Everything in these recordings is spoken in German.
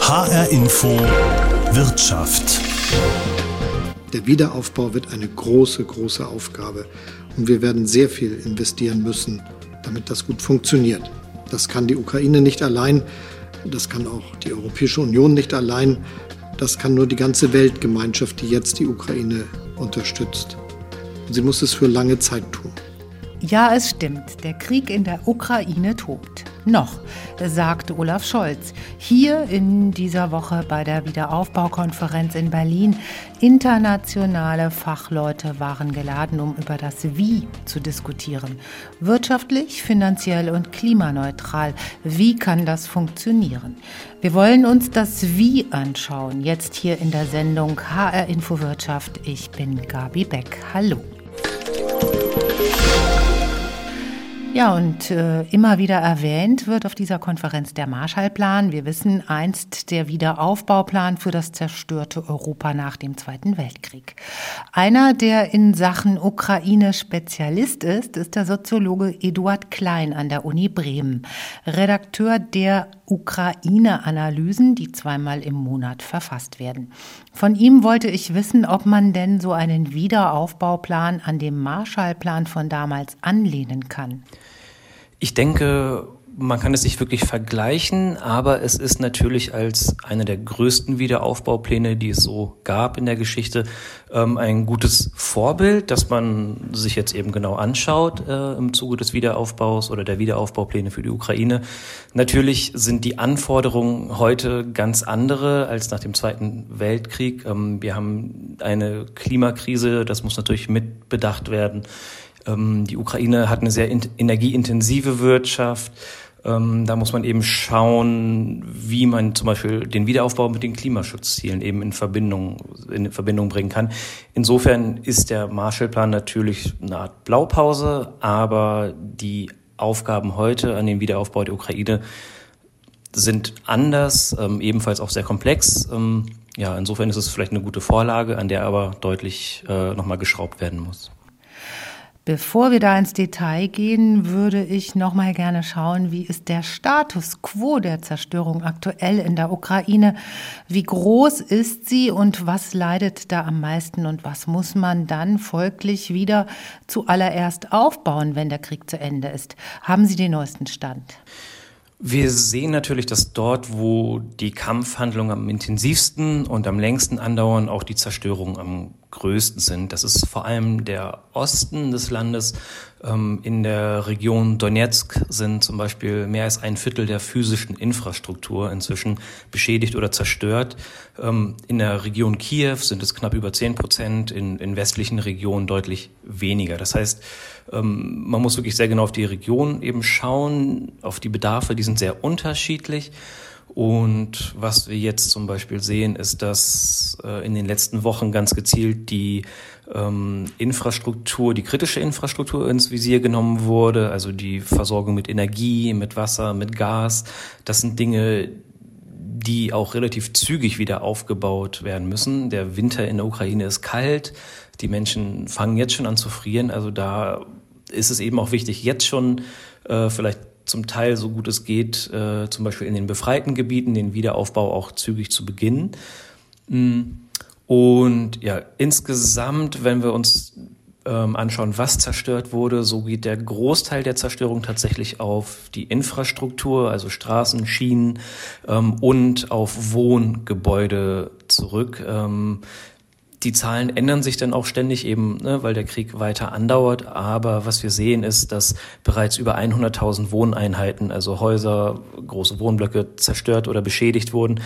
HR Info Wirtschaft. Der Wiederaufbau wird eine große, große Aufgabe und wir werden sehr viel investieren müssen, damit das gut funktioniert. Das kann die Ukraine nicht allein, das kann auch die Europäische Union nicht allein, das kann nur die ganze Weltgemeinschaft, die jetzt die Ukraine unterstützt. Und sie muss es für lange Zeit tun. Ja, es stimmt. Der Krieg in der Ukraine tobt. Noch, sagt Olaf Scholz. Hier in dieser Woche bei der Wiederaufbaukonferenz in Berlin. Internationale Fachleute waren geladen, um über das Wie zu diskutieren. Wirtschaftlich, finanziell und klimaneutral. Wie kann das funktionieren? Wir wollen uns das Wie anschauen. Jetzt hier in der Sendung HR Infowirtschaft. Ich bin Gabi Beck. Hallo. Ja, und äh, immer wieder erwähnt wird auf dieser Konferenz der Marshallplan. Wir wissen einst der Wiederaufbauplan für das zerstörte Europa nach dem Zweiten Weltkrieg. Einer, der in Sachen Ukraine Spezialist ist, ist der Soziologe Eduard Klein an der Uni Bremen, Redakteur der Ukraine-Analysen, die zweimal im Monat verfasst werden. Von ihm wollte ich wissen, ob man denn so einen Wiederaufbauplan an dem Marshallplan von damals anlehnen kann. Ich denke, man kann es nicht wirklich vergleichen, aber es ist natürlich als einer der größten Wiederaufbaupläne, die es so gab in der Geschichte, ähm, ein gutes Vorbild, das man sich jetzt eben genau anschaut äh, im Zuge des Wiederaufbaus oder der Wiederaufbaupläne für die Ukraine. Natürlich sind die Anforderungen heute ganz andere als nach dem Zweiten Weltkrieg. Ähm, wir haben eine Klimakrise, das muss natürlich mitbedacht werden. Ähm, die Ukraine hat eine sehr energieintensive Wirtschaft. Ähm, da muss man eben schauen, wie man zum Beispiel den Wiederaufbau mit den Klimaschutzzielen eben in Verbindung, in Verbindung bringen kann. Insofern ist der Marshallplan natürlich eine Art Blaupause, aber die Aufgaben heute an den Wiederaufbau der Ukraine sind anders, ähm, ebenfalls auch sehr komplex. Ähm, ja, insofern ist es vielleicht eine gute Vorlage, an der aber deutlich äh, nochmal geschraubt werden muss. Bevor wir da ins Detail gehen, würde ich noch mal gerne schauen, wie ist der Status quo der Zerstörung aktuell in der Ukraine? Wie groß ist sie und was leidet da am meisten und was muss man dann folglich wieder zuallererst aufbauen, wenn der Krieg zu Ende ist? Haben Sie den neuesten Stand? Wir sehen natürlich, dass dort, wo die Kampfhandlungen am intensivsten und am längsten andauern, auch die Zerstörungen am größten sind. Das ist vor allem der Osten des Landes. Ähm, in der Region Donetsk sind zum Beispiel mehr als ein Viertel der physischen Infrastruktur inzwischen beschädigt oder zerstört. Ähm, in der Region Kiew sind es knapp über zehn Prozent, in, in westlichen Regionen deutlich weniger. Das heißt, ähm, man muss wirklich sehr genau auf die Region eben schauen, auf die Bedarfe, die sind sehr unterschiedlich. Und was wir jetzt zum Beispiel sehen, ist, dass äh, in den letzten Wochen ganz gezielt die ähm, Infrastruktur, die kritische Infrastruktur ins Visier genommen wurde, also die Versorgung mit Energie, mit Wasser, mit Gas. Das sind Dinge, die auch relativ zügig wieder aufgebaut werden müssen. Der Winter in der Ukraine ist kalt. Die Menschen fangen jetzt schon an zu frieren. Also da ist es eben auch wichtig, jetzt schon äh, vielleicht zum Teil so gut es geht, äh, zum Beispiel in den befreiten Gebieten, den Wiederaufbau auch zügig zu beginnen. Mm. Und ja, insgesamt, wenn wir uns ähm, anschauen, was zerstört wurde, so geht der Großteil der Zerstörung tatsächlich auf die Infrastruktur, also Straßen, Schienen ähm, und auf Wohngebäude zurück. Ähm, die Zahlen ändern sich dann auch ständig eben, ne, weil der Krieg weiter andauert. Aber was wir sehen ist, dass bereits über 100.000 Wohneinheiten, also Häuser, große Wohnblöcke zerstört oder beschädigt wurden.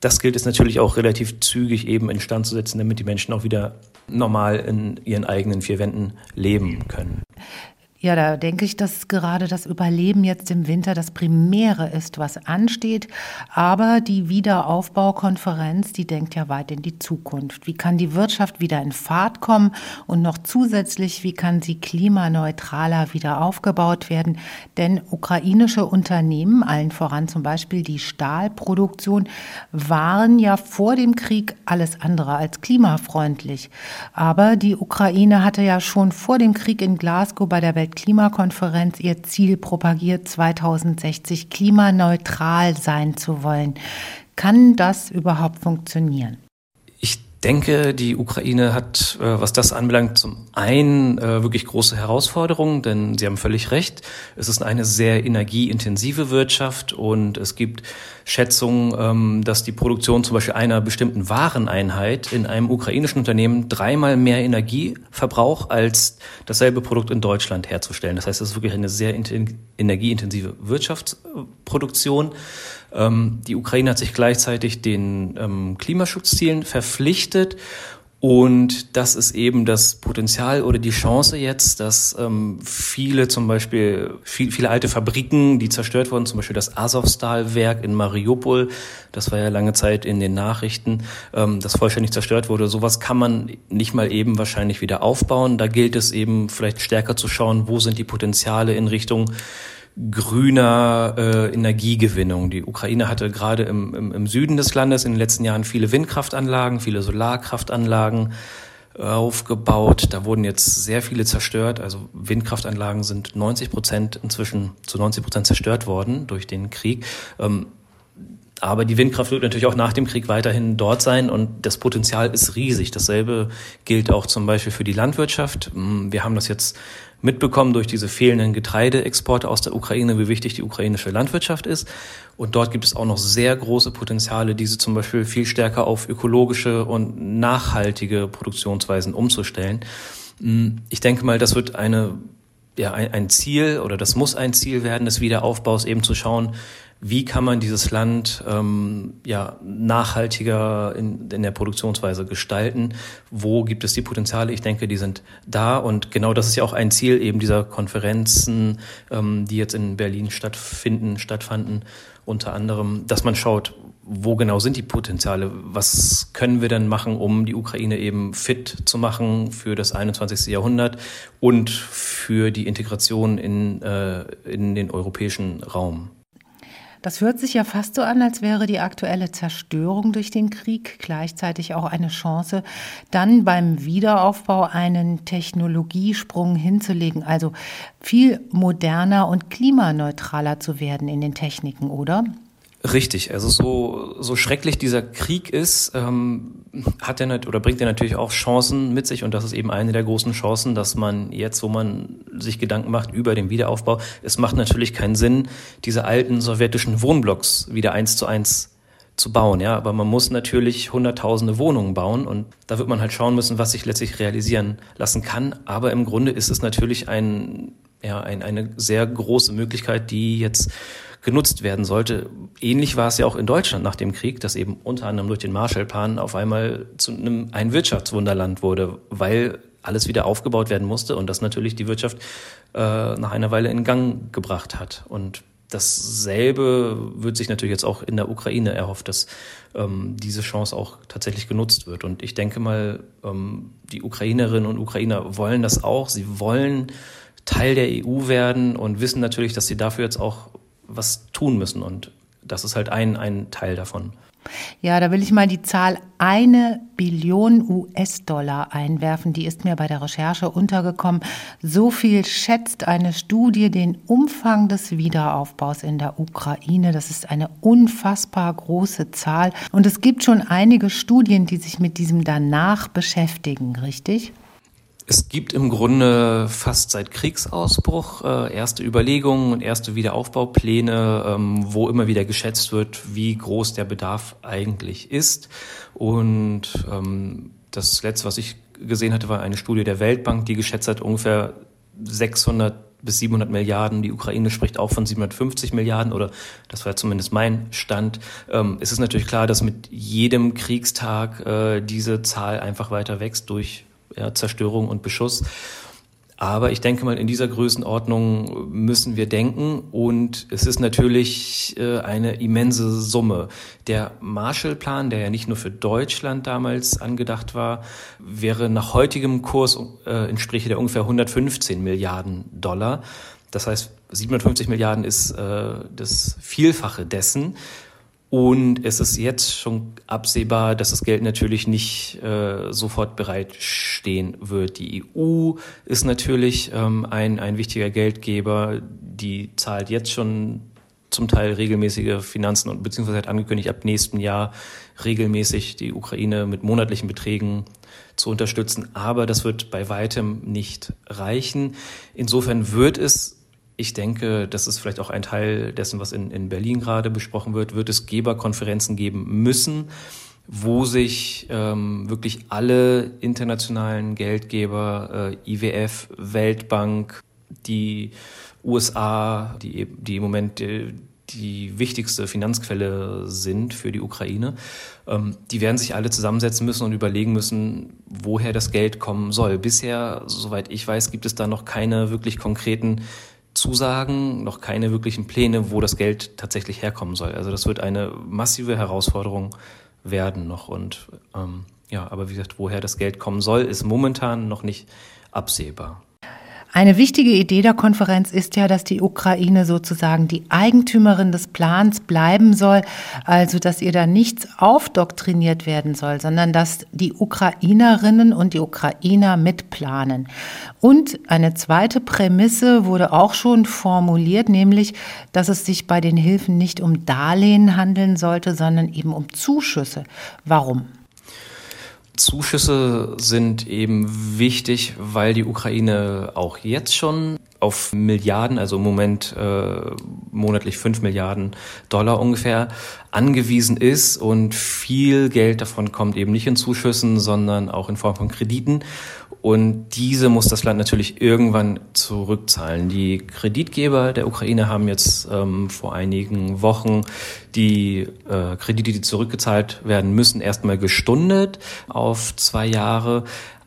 Das gilt es natürlich auch relativ zügig eben instand zu setzen, damit die Menschen auch wieder normal in ihren eigenen vier Wänden leben können. Ja, da denke ich, dass gerade das Überleben jetzt im Winter das Primäre ist, was ansteht. Aber die Wiederaufbaukonferenz, die denkt ja weit in die Zukunft. Wie kann die Wirtschaft wieder in Fahrt kommen und noch zusätzlich, wie kann sie klimaneutraler wieder aufgebaut werden? Denn ukrainische Unternehmen, allen voran zum Beispiel die Stahlproduktion, waren ja vor dem Krieg alles andere als klimafreundlich. Aber die Ukraine hatte ja schon vor dem Krieg in Glasgow bei der Welt Weltklimakonferenz ihr Ziel propagiert, 2060 klimaneutral sein zu wollen. Kann das überhaupt funktionieren? denke, die Ukraine hat, äh, was das anbelangt, zum einen äh, wirklich große Herausforderungen, denn Sie haben völlig recht, es ist eine sehr energieintensive Wirtschaft und es gibt Schätzungen, ähm, dass die Produktion zum Beispiel einer bestimmten Wareneinheit in einem ukrainischen Unternehmen dreimal mehr Energie verbraucht, als dasselbe Produkt in Deutschland herzustellen. Das heißt, es ist wirklich eine sehr energieintensive Wirtschaftsproduktion. Ähm, die Ukraine hat sich gleichzeitig den ähm, Klimaschutzzielen verpflichtet und das ist eben das Potenzial oder die Chance jetzt, dass ähm, viele zum Beispiel, viel, viele alte Fabriken, die zerstört wurden, zum Beispiel das Azovstal-Werk in Mariupol, das war ja lange Zeit in den Nachrichten, ähm, das vollständig zerstört wurde. Sowas kann man nicht mal eben wahrscheinlich wieder aufbauen. Da gilt es eben vielleicht stärker zu schauen, wo sind die Potenziale in Richtung grüner äh, Energiegewinnung. Die Ukraine hatte gerade im, im, im Süden des Landes in den letzten Jahren viele Windkraftanlagen, viele Solarkraftanlagen äh, aufgebaut. Da wurden jetzt sehr viele zerstört. Also Windkraftanlagen sind 90 Prozent inzwischen zu 90 Prozent zerstört worden durch den Krieg. Ähm, aber die Windkraft wird natürlich auch nach dem Krieg weiterhin dort sein und das Potenzial ist riesig. Dasselbe gilt auch zum Beispiel für die Landwirtschaft. Mm, wir haben das jetzt mitbekommen durch diese fehlenden Getreideexporte aus der Ukraine, wie wichtig die ukrainische Landwirtschaft ist. Und dort gibt es auch noch sehr große Potenziale, diese zum Beispiel viel stärker auf ökologische und nachhaltige Produktionsweisen umzustellen. Mm, ich denke mal, das wird eine, ja, ein Ziel oder das muss ein Ziel werden des Wiederaufbaus, eben zu schauen, wie kann man dieses Land ähm, ja, nachhaltiger in, in der Produktionsweise gestalten? Wo gibt es die Potenziale? Ich denke, die sind da und genau das ist ja auch ein Ziel eben dieser Konferenzen, ähm, die jetzt in Berlin stattfinden, stattfanden, unter anderem, dass man schaut, wo genau sind die Potenziale? Was können wir denn machen, um die Ukraine eben fit zu machen für das 21. Jahrhundert und für die Integration in, äh, in den europäischen Raum? Das hört sich ja fast so an, als wäre die aktuelle Zerstörung durch den Krieg gleichzeitig auch eine Chance, dann beim Wiederaufbau einen Technologiesprung hinzulegen, also viel moderner und klimaneutraler zu werden in den Techniken, oder? Richtig, also so, so schrecklich dieser Krieg ist, ähm, hat er oder bringt er natürlich auch Chancen mit sich und das ist eben eine der großen Chancen, dass man jetzt, wo man sich Gedanken macht über den Wiederaufbau, es macht natürlich keinen Sinn, diese alten sowjetischen Wohnblocks wieder eins zu eins zu bauen, ja, aber man muss natürlich hunderttausende Wohnungen bauen und da wird man halt schauen müssen, was sich letztlich realisieren lassen kann, aber im Grunde ist es natürlich ein, ja, ein, eine sehr große Möglichkeit, die jetzt genutzt werden sollte. Ähnlich war es ja auch in Deutschland nach dem Krieg, dass eben unter anderem durch den Marshallplan auf einmal zu einem ein Wirtschaftswunderland wurde, weil alles wieder aufgebaut werden musste und das natürlich die Wirtschaft äh, nach einer Weile in Gang gebracht hat. Und dasselbe wird sich natürlich jetzt auch in der Ukraine erhofft, dass ähm, diese Chance auch tatsächlich genutzt wird. Und ich denke mal, ähm, die Ukrainerinnen und Ukrainer wollen das auch. Sie wollen Teil der EU werden und wissen natürlich, dass sie dafür jetzt auch was tun müssen. Und das ist halt ein, ein Teil davon. Ja, da will ich mal die Zahl eine Billion US-Dollar einwerfen. Die ist mir bei der Recherche untergekommen. So viel schätzt eine Studie den Umfang des Wiederaufbaus in der Ukraine. Das ist eine unfassbar große Zahl. Und es gibt schon einige Studien, die sich mit diesem danach beschäftigen, richtig? Es gibt im Grunde fast seit Kriegsausbruch äh, erste Überlegungen und erste Wiederaufbaupläne, ähm, wo immer wieder geschätzt wird, wie groß der Bedarf eigentlich ist. Und ähm, das letzte, was ich gesehen hatte, war eine Studie der Weltbank, die geschätzt hat ungefähr 600 bis 700 Milliarden. Die Ukraine spricht auch von 750 Milliarden oder das war zumindest mein Stand. Ähm, es ist natürlich klar, dass mit jedem Kriegstag äh, diese Zahl einfach weiter wächst durch ja, Zerstörung und Beschuss. Aber ich denke mal, in dieser Größenordnung müssen wir denken und es ist natürlich äh, eine immense Summe. Der Marshallplan, der ja nicht nur für Deutschland damals angedacht war, wäre nach heutigem Kurs äh, entspräche der ungefähr 115 Milliarden Dollar. Das heißt, 750 Milliarden ist äh, das Vielfache dessen. Und es ist jetzt schon absehbar, dass das Geld natürlich nicht äh, sofort bereitstehen wird. Die EU ist natürlich ähm, ein, ein wichtiger Geldgeber. Die zahlt jetzt schon zum Teil regelmäßige Finanzen und beziehungsweise hat angekündigt, ab nächsten Jahr regelmäßig die Ukraine mit monatlichen Beträgen zu unterstützen. Aber das wird bei weitem nicht reichen. Insofern wird es ich denke, das ist vielleicht auch ein Teil dessen, was in, in Berlin gerade besprochen wird, wird es Geberkonferenzen geben müssen, wo sich ähm, wirklich alle internationalen Geldgeber, äh, IWF, Weltbank, die USA, die, die im Moment die, die wichtigste Finanzquelle sind für die Ukraine, ähm, die werden sich alle zusammensetzen müssen und überlegen müssen, woher das Geld kommen soll. Bisher, soweit ich weiß, gibt es da noch keine wirklich konkreten Zusagen, noch keine wirklichen Pläne, wo das Geld tatsächlich herkommen soll. Also das wird eine massive Herausforderung werden noch. Und ähm, ja, aber wie gesagt, woher das Geld kommen soll, ist momentan noch nicht absehbar. Eine wichtige Idee der Konferenz ist ja, dass die Ukraine sozusagen die Eigentümerin des Plans bleiben soll, also dass ihr da nichts aufdoktriniert werden soll, sondern dass die Ukrainerinnen und die Ukrainer mitplanen. Und eine zweite Prämisse wurde auch schon formuliert, nämlich, dass es sich bei den Hilfen nicht um Darlehen handeln sollte, sondern eben um Zuschüsse. Warum? Zuschüsse sind eben wichtig, weil die Ukraine auch jetzt schon auf Milliarden, also im Moment äh, monatlich fünf Milliarden Dollar ungefähr, angewiesen ist und viel Geld davon kommt eben nicht in Zuschüssen, sondern auch in Form von Krediten. Und diese muss das Land natürlich irgendwann zurückzahlen. Die Kreditgeber der Ukraine haben jetzt ähm, vor einigen Wochen die äh, Kredite, die zurückgezahlt werden müssen, erstmal gestundet auf zwei Jahre.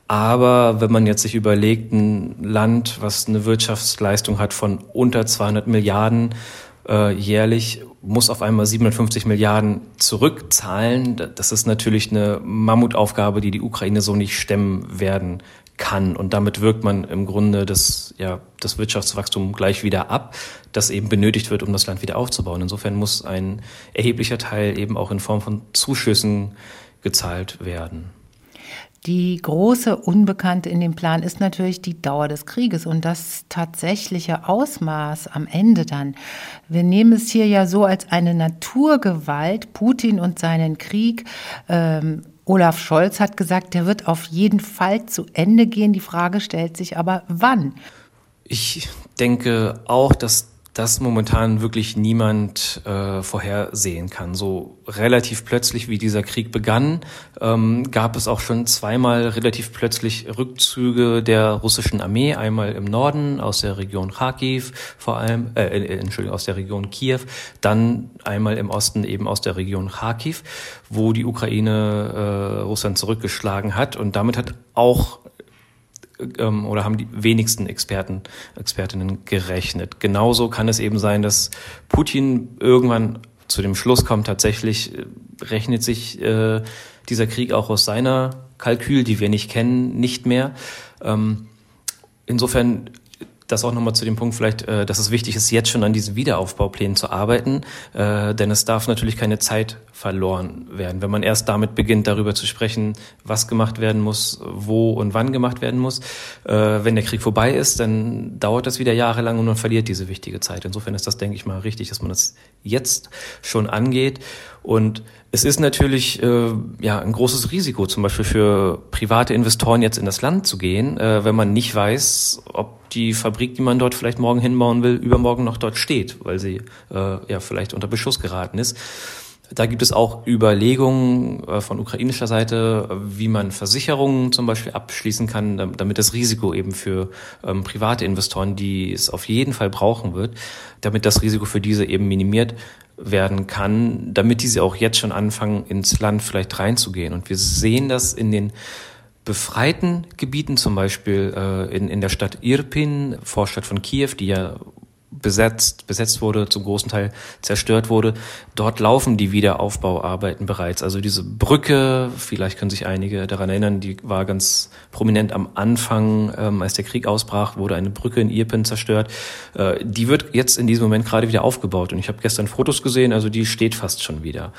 Aber wenn man jetzt sich überlegt, ein Land, was eine Wirtschaftsleistung hat von unter 200 Milliarden äh, jährlich, muss auf einmal 750 Milliarden zurückzahlen. Das ist natürlich eine Mammutaufgabe, die die Ukraine so nicht stemmen werden kann. Und damit wirkt man im Grunde das, ja, das Wirtschaftswachstum gleich wieder ab, das eben benötigt wird, um das Land wieder aufzubauen. Insofern muss ein erheblicher Teil eben auch in Form von Zuschüssen gezahlt werden. Die große Unbekannte in dem Plan ist natürlich die Dauer des Krieges und das tatsächliche Ausmaß am Ende dann. Wir nehmen es hier ja so als eine Naturgewalt, Putin und seinen Krieg. Ähm, Olaf Scholz hat gesagt, der wird auf jeden Fall zu Ende gehen. Die Frage stellt sich aber, wann? Ich denke auch, dass das momentan wirklich niemand äh, vorhersehen kann. So relativ plötzlich, wie dieser Krieg begann, ähm, gab es auch schon zweimal relativ plötzlich Rückzüge der russischen Armee, einmal im Norden aus der Region Kharkiv, vor allem, äh, äh, Entschuldigung, aus der Region Kiew, dann einmal im Osten eben aus der Region Kharkiv, wo die Ukraine äh, Russland zurückgeschlagen hat. Und damit hat auch ähm, oder haben die wenigsten Experten, Expertinnen gerechnet. Genauso kann es eben sein, dass Putin irgendwann zu dem Schluss kommt, tatsächlich äh, rechnet sich äh, dieser Krieg auch aus seiner Kalkül, die wir nicht kennen, nicht mehr. Ähm, insofern das auch nochmal zu dem Punkt vielleicht, äh, dass es wichtig ist, jetzt schon an diesen Wiederaufbauplänen zu arbeiten, äh, denn es darf natürlich keine Zeit verloren werden. Wenn man erst damit beginnt, darüber zu sprechen, was gemacht werden muss, wo und wann gemacht werden muss, äh, wenn der Krieg vorbei ist, dann dauert das wieder jahrelang und man verliert diese wichtige Zeit. Insofern ist das, denke ich mal, richtig, dass man das jetzt schon angeht und es ist natürlich äh, ja ein großes Risiko, zum Beispiel für private Investoren jetzt in das Land zu gehen, äh, wenn man nicht weiß, ob die Fabrik, die man dort vielleicht morgen hinbauen will, übermorgen noch dort steht, weil sie äh, ja vielleicht unter Beschuss geraten ist. Da gibt es auch Überlegungen äh, von ukrainischer Seite, wie man Versicherungen zum Beispiel abschließen kann, damit das Risiko eben für ähm, private Investoren, die es auf jeden Fall brauchen wird, damit das Risiko für diese eben minimiert werden kann, damit diese auch jetzt schon anfangen, ins Land vielleicht reinzugehen. Und wir sehen das in den befreiten Gebieten, zum Beispiel äh, in, in der Stadt Irpin, Vorstadt von Kiew, die ja besetzt, besetzt wurde, zum großen Teil zerstört wurde. Dort laufen die Wiederaufbauarbeiten bereits. Also diese Brücke, vielleicht können sich einige daran erinnern, die war ganz prominent am Anfang, ähm, als der Krieg ausbrach, wurde eine Brücke in Irpen zerstört. Äh, die wird jetzt in diesem Moment gerade wieder aufgebaut. Und ich habe gestern Fotos gesehen, also die steht fast schon wieder.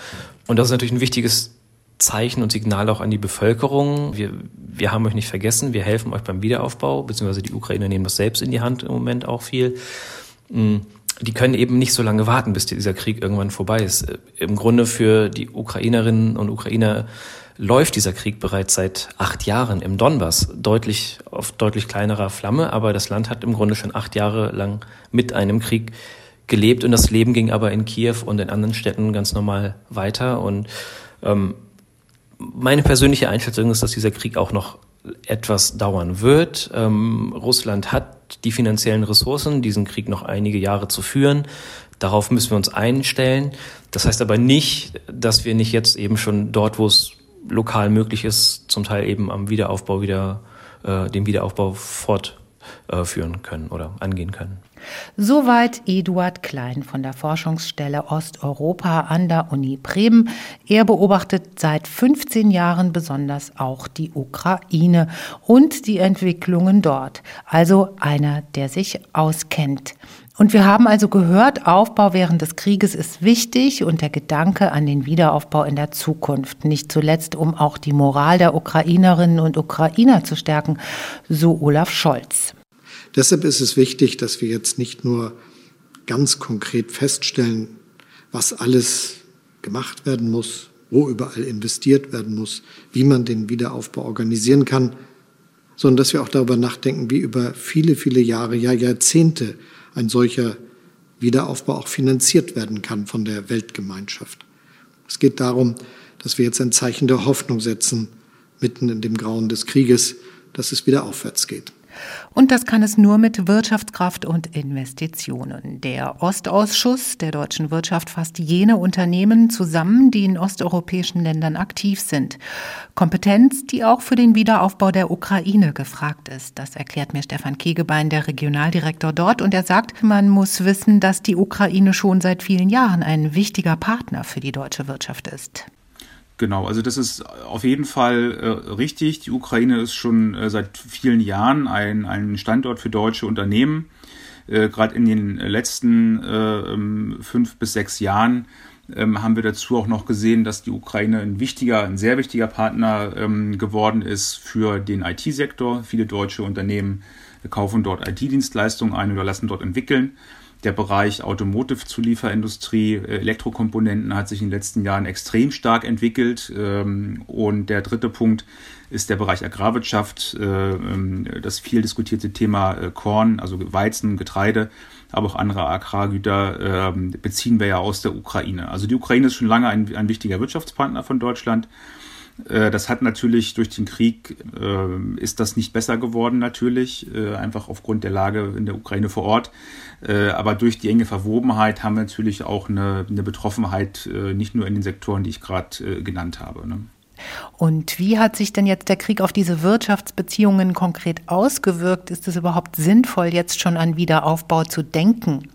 Und das ist natürlich ein wichtiges Zeichen und Signal auch an die Bevölkerung. Wir, wir haben euch nicht vergessen, wir helfen euch beim Wiederaufbau, beziehungsweise die Ukrainer nehmen das selbst in die Hand im Moment auch viel. Mm, die können eben nicht so lange warten, bis dieser Krieg irgendwann vorbei ist. Im Grunde für die Ukrainerinnen und Ukrainer läuft dieser Krieg bereits seit acht Jahren im Donbass, deutlich auf deutlich kleinerer Flamme, aber das Land hat im Grunde schon acht Jahre lang mit einem Krieg gelebt und das Leben ging aber in Kiew und in anderen Städten ganz normal weiter und ähm, meine persönliche Einschätzung ist, dass dieser Krieg auch noch etwas dauern wird. Ähm, Russland hat die finanziellen Ressourcen, diesen Krieg noch einige Jahre zu führen. Darauf müssen wir uns einstellen. Das heißt aber nicht, dass wir nicht jetzt eben schon dort, wo es lokal möglich ist, zum Teil eben am Wiederaufbau wieder, äh, den Wiederaufbau fortführen können oder angehen können. Soweit Eduard Klein von der Forschungsstelle Osteuropa an der Uni Bremen. Er beobachtet seit 15 Jahren besonders auch die Ukraine und die Entwicklungen dort. Also einer, der sich auskennt. Und wir haben also gehört, Aufbau während des Krieges ist wichtig und der Gedanke an den Wiederaufbau in der Zukunft, nicht zuletzt um auch die Moral der Ukrainerinnen und Ukrainer zu stärken, so Olaf Scholz. Deshalb ist es wichtig, dass wir jetzt nicht nur ganz konkret feststellen, was alles gemacht werden muss, wo überall investiert werden muss, wie man den Wiederaufbau organisieren kann, sondern dass wir auch darüber nachdenken, wie über viele, viele Jahre, ja Jahrzehnte ein solcher Wiederaufbau auch finanziert werden kann von der Weltgemeinschaft. Es geht darum, dass wir jetzt ein Zeichen der Hoffnung setzen, mitten in dem Grauen des Krieges, dass es wieder aufwärts geht. Und das kann es nur mit Wirtschaftskraft und Investitionen. Der Ostausschuss der deutschen Wirtschaft fasst jene Unternehmen zusammen, die in osteuropäischen Ländern aktiv sind. Kompetenz, die auch für den Wiederaufbau der Ukraine gefragt ist. Das erklärt mir Stefan Kegebein, der Regionaldirektor dort. Und er sagt, man muss wissen, dass die Ukraine schon seit vielen Jahren ein wichtiger Partner für die deutsche Wirtschaft ist. Genau, also das ist auf jeden Fall äh, richtig. Die Ukraine ist schon äh, seit vielen Jahren ein, ein Standort für deutsche Unternehmen. Äh, Gerade in den letzten äh, ähm, fünf bis sechs Jahren ähm, haben wir dazu auch noch gesehen, dass die Ukraine ein wichtiger, ein sehr wichtiger Partner ähm, geworden ist für den IT-Sektor. Viele deutsche Unternehmen kaufen dort IT-Dienstleistungen ein oder lassen dort entwickeln. Der Bereich Automotive-Zulieferindustrie, äh, Elektrokomponenten hat sich in den letzten Jahren extrem stark entwickelt. Ähm, und der dritte Punkt ist der Bereich Agrarwirtschaft, äh, ähm, das viel diskutierte Thema äh, Korn, also Weizen, Getreide, aber auch andere Agrargüter ähm, beziehen wir ja aus der Ukraine. Also die Ukraine ist schon lange ein, ein wichtiger Wirtschaftspartner von Deutschland. Äh, das hat natürlich durch den Krieg, äh, ist das nicht besser geworden natürlich, äh, einfach aufgrund der Lage in der Ukraine vor Ort. aber durch die enge Verwobenheit haben wir natürlich auch eine, eine Betroffenheit, nicht nur in den Sektoren, die ich gerade genannt habe. Ne? Und wie hat sich denn jetzt der Krieg auf diese Wirtschaftsbeziehungen konkret ausgewirkt? Ist es überhaupt sinnvoll, jetzt schon an Wiederaufbau zu denken?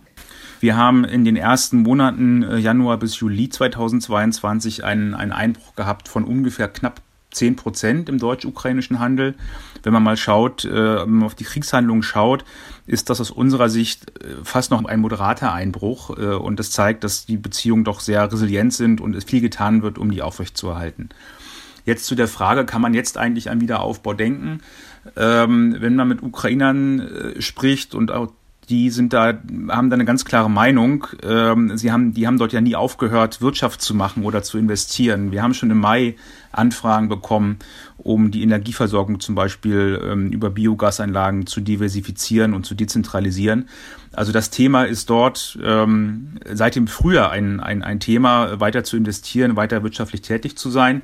Wir haben in den ersten Monaten äh, Januar bis Juli 2022 einen, einen Einbruch gehabt von ungefähr knapp 10 Prozent im deutsch-ukrainischen Handel. Wenn man mal schaut, äh, wenn man auf die Kriegshandlungen schaut, ist das aus unserer Sicht äh, fast noch ein moderater Einbruch. Und das zeigt, dass die Beziehungen doch sehr resilient sind und es viel getan wird, um die aufrechtzuerhalten. Jetzt zu der Frage, kann man jetzt eigentlich an Wiederaufbau denken? Ähm, wenn man mit Ukrainern spricht und auch die sind da, haben da eine ganz klare Meinung. Ähm, sie haben, die haben dort ja nie aufgehört, Wirtschaft zu machen oder zu investieren. Wir haben schon im Mai Anfragen bekommen, um die Energieversorgung zum Beispiel ähm, über Biogasanlagen zu diversifizieren und zu dezentralisieren. Also das Thema ist dort ähm, seit dem Frühjahr ein, ein, ein Thema, weiter zu investieren, weiter wirtschaftlich tätig zu sein.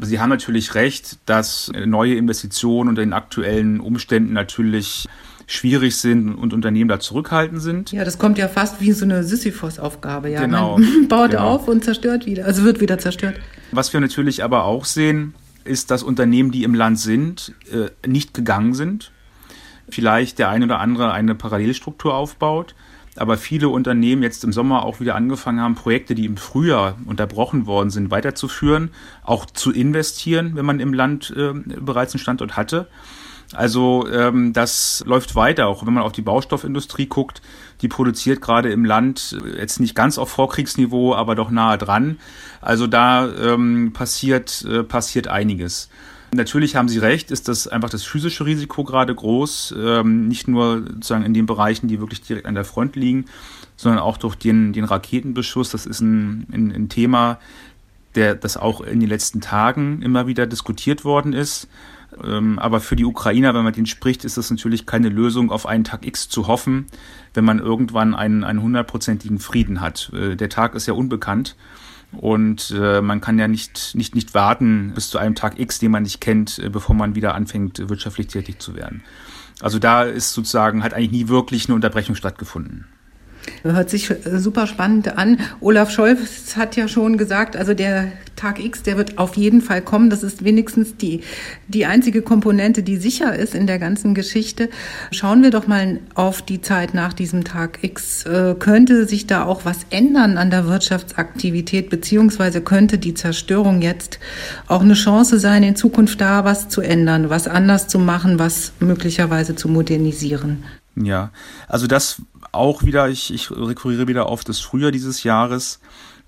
Sie haben natürlich recht, dass neue Investitionen unter den aktuellen Umständen natürlich schwierig sind und Unternehmen da zurückhaltend sind. Ja, das kommt ja fast wie so eine Sisyphos-Aufgabe. Ja, genau. Man baut genau. auf und zerstört wieder, also wird wieder zerstört. Was wir natürlich aber auch sehen, ist, dass Unternehmen, die im Land sind, äh, nicht gegangen sind. Vielleicht der eine oder andere eine Parallelstruktur aufbaut. aber viele Unternehmen jetzt im Sommer auch wieder angefangen haben, Projekte, die im Frühjahr unterbrochen worden sind, weiterzuführen, auch zu investieren, wenn man im Land äh, bereits einen Standort hatte. Also ähm, das läuft weiter, auch wenn man auf die Baustoffindustrie guckt. Die produziert gerade im Land äh, jetzt nicht ganz auf Vorkriegsniveau, aber doch nahe dran. Also da ähm, passiert, äh, passiert einiges. Natürlich haben Sie recht, ist das einfach das physische Risiko gerade groß, ähm, nicht nur sozusagen in den Bereichen, die wirklich direkt an der Front liegen, sondern auch durch den, den Raketenbeschuss. Das ist ein, ein, ein Thema, der, das auch in den letzten Tagen immer wieder diskutiert worden ist. Ähm, aber für die Ukrainer, wenn man den spricht, ist das natürlich keine Lösung, auf einen Tag X zu hoffen, wenn man irgendwann einen, einen hundertprozentigen Frieden hat. Äh, der Tag ist ja unbekannt. Und äh, man kann ja nicht, nicht, nicht warten bis zu einem Tag X, den man nicht kennt, äh, bevor man wieder anfängt, wirtschaftlich tätig zu werden. Also da ist sozusagen, hat eigentlich nie wirklich eine Unterbrechung stattgefunden. Hört sich äh, super spannend an. Olaf Scholz hat ja schon gesagt, also der Tag X, der wird auf jeden Fall kommen. Das ist wenigstens die, die einzige Komponente, die sicher ist in der ganzen Geschichte. Schauen wir doch mal auf die Zeit nach diesem Tag X. Äh, könnte sich da auch was ändern an der Wirtschaftsaktivität, beziehungsweise könnte die Zerstörung jetzt auch eine Chance sein, in Zukunft da was zu ändern, was anders zu machen, was möglicherweise zu modernisieren? Ja, also das auch wieder, ich, ich rekurriere wieder auf das Frühjahr dieses Jahres.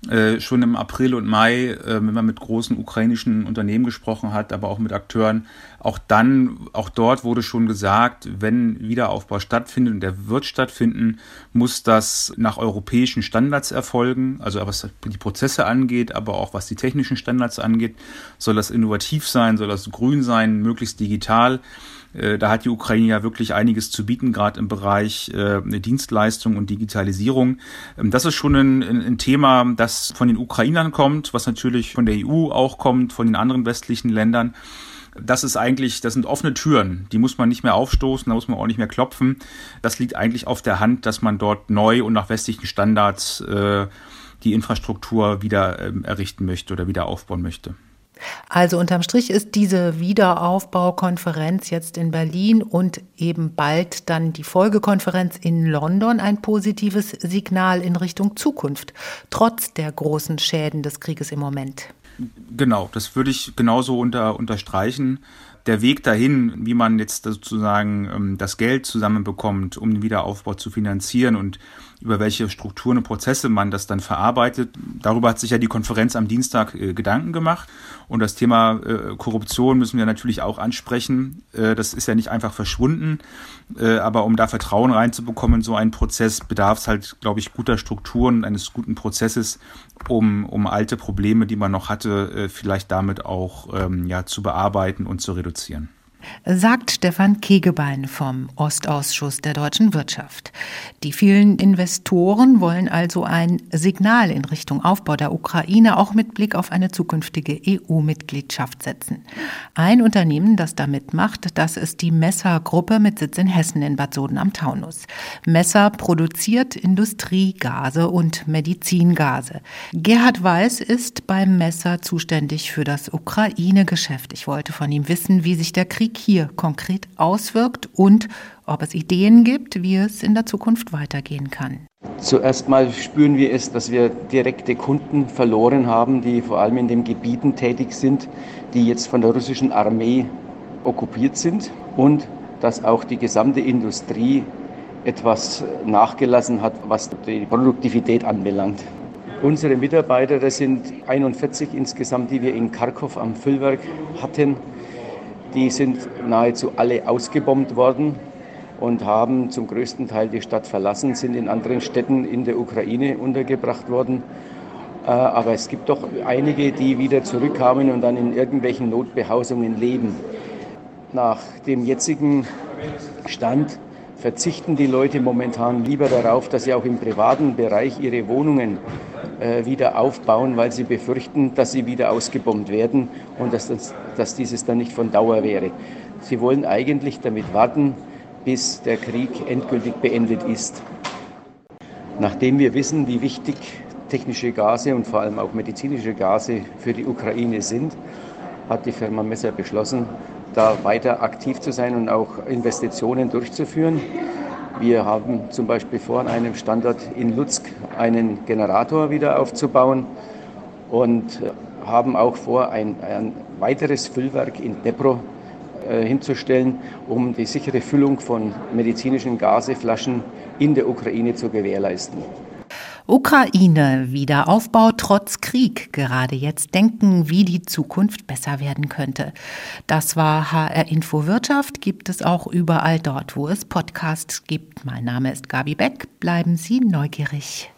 Äh, schon im April und Mai, äh, wenn man mit großen ukrainischen Unternehmen gesprochen hat, aber auch mit Akteuren, auch dann, auch dort wurde schon gesagt, wenn Wiederaufbau stattfindet und der wird stattfinden, muss das nach europäischen Standards erfolgen, also was die Prozesse angeht, aber auch was die technischen Standards angeht, soll das innovativ sein, soll das grün sein, möglichst digital. Äh, da hat die Ukraine ja wirklich einiges zu bieten, gerade im Bereich äh, Dienstleistung und Digitalisierung. Ähm, das ist schon ein, ein, Thema, das von den Ukrainern kommt, was natürlich von der EU auch kommt, von den anderen westlichen Ländern. Das ist eigentlich, das sind offene Türen, die muss man nicht mehr aufstoßen, da muss man auch nicht mehr klopfen. Das liegt eigentlich auf der Hand, dass man dort neu und nach westlichen Standards äh, die Infrastruktur wieder ähm, errichten möchte oder wieder aufbauen möchte. Also unterm Strich ist diese Wiederaufbaukonferenz jetzt in Berlin und eben bald dann die Folgekonferenz in London ein positives Signal in Richtung Zukunft, trotz der großen Schäden des Krieges im Moment. Genau, das würde ich genauso unter, unterstreichen der Weg dahin, wie man jetzt sozusagen ähm, das Geld zusammenbekommt, um den Wiederaufbau zu finanzieren und über welche Strukturen und Prozesse man das dann verarbeitet. Darüber hat sich ja die Konferenz am Dienstag äh, Gedanken gemacht. Und das Thema äh, Korruption müssen wir natürlich auch ansprechen. Äh, das ist ja nicht einfach verschwunden. Äh, aber um da Vertrauen reinzubekommen in so einen Prozess, bedarf es halt, glaube ich, guter Strukturen, eines guten Prozesses, um, um alte Probleme, die man noch hatte, äh, vielleicht damit auch ähm, ja, zu bearbeiten und zu reduzieren sagt Stefan Kegebein vom Ostausschuss der deutschen Wirtschaft. Die vielen Investoren wollen also ein Signal in Richtung Aufbau der Ukraine auch mit Blick auf eine zukünftige EU-Mitgliedschaft setzen. Ein Unternehmen, das da mitmacht, das ist die Messer-Gruppe mit Sitz in Hessen in Bad Soden am Taunus. Messer produziert Industriegase und Medizingase. Gerhard Weiß ist beim Messer zuständig für das Ukraine-Geschäft. Ich wollte von ihm wissen, wie sich der Krieg Politik hier konkret auswirkt und ob es Ideen gibt, wie es in der Zukunft weitergehen kann. Zuerst mal spüren wir es, dass wir direkte Kunden verloren haben, die vor allem in den Gebieten tätig sind, die jetzt von der russischen Armee okkupiert sind und dass auch die gesamte Industrie etwas nachgelassen hat, was die Produktivität anbelangt. Unsere Mitarbeiter, das sind 41 insgesamt, die wir in Kharkov am Füllwerk hatten, die sind nahezu alle ausgebombt worden und haben zum größten Teil die Stadt verlassen, sind in anderen Städten in der Ukraine untergebracht worden. Äh, aber es gibt doch einige, die wieder zurückkamen und dann in irgendwelchen Notbehausungen leben. Nach dem jetzigen Stand verzichten die Leute momentan lieber darauf, dass sie auch im privaten Bereich ihre Wohnungen äh, wieder aufbauen, weil sie befürchten, dass sie wieder ausgebombt werden und dass, das, dass dieses dann nicht von Dauer wäre. Sie wollen eigentlich damit warten, bis der Krieg endgültig beendet ist. Nachdem wir wissen, wie wichtig technische Gase und vor allem auch medizinische Gase für die Ukraine sind, hat die Firma Messer beschlossen, da weiter aktiv zu sein und auch Investitionen durchzuführen. Wir haben zum Beispiel vor, an einem Standort in Luzk einen Generator wieder aufzubauen und haben auch vor, ein, ein weiteres Füllwerk in Depro äh, hinzustellen, um die sichere Füllung von medizinischen Gaseflaschen in der Ukraine zu gewährleisten. Ukraine, Wiederaufbau trotz Krieg. Gerade jetzt denken, wie die Zukunft besser werden könnte. Das war HR Info Wirtschaft, gibt es auch überall dort, wo es Podcasts gibt. Mein Name ist Gabi Beck. Bleiben Sie neugierig.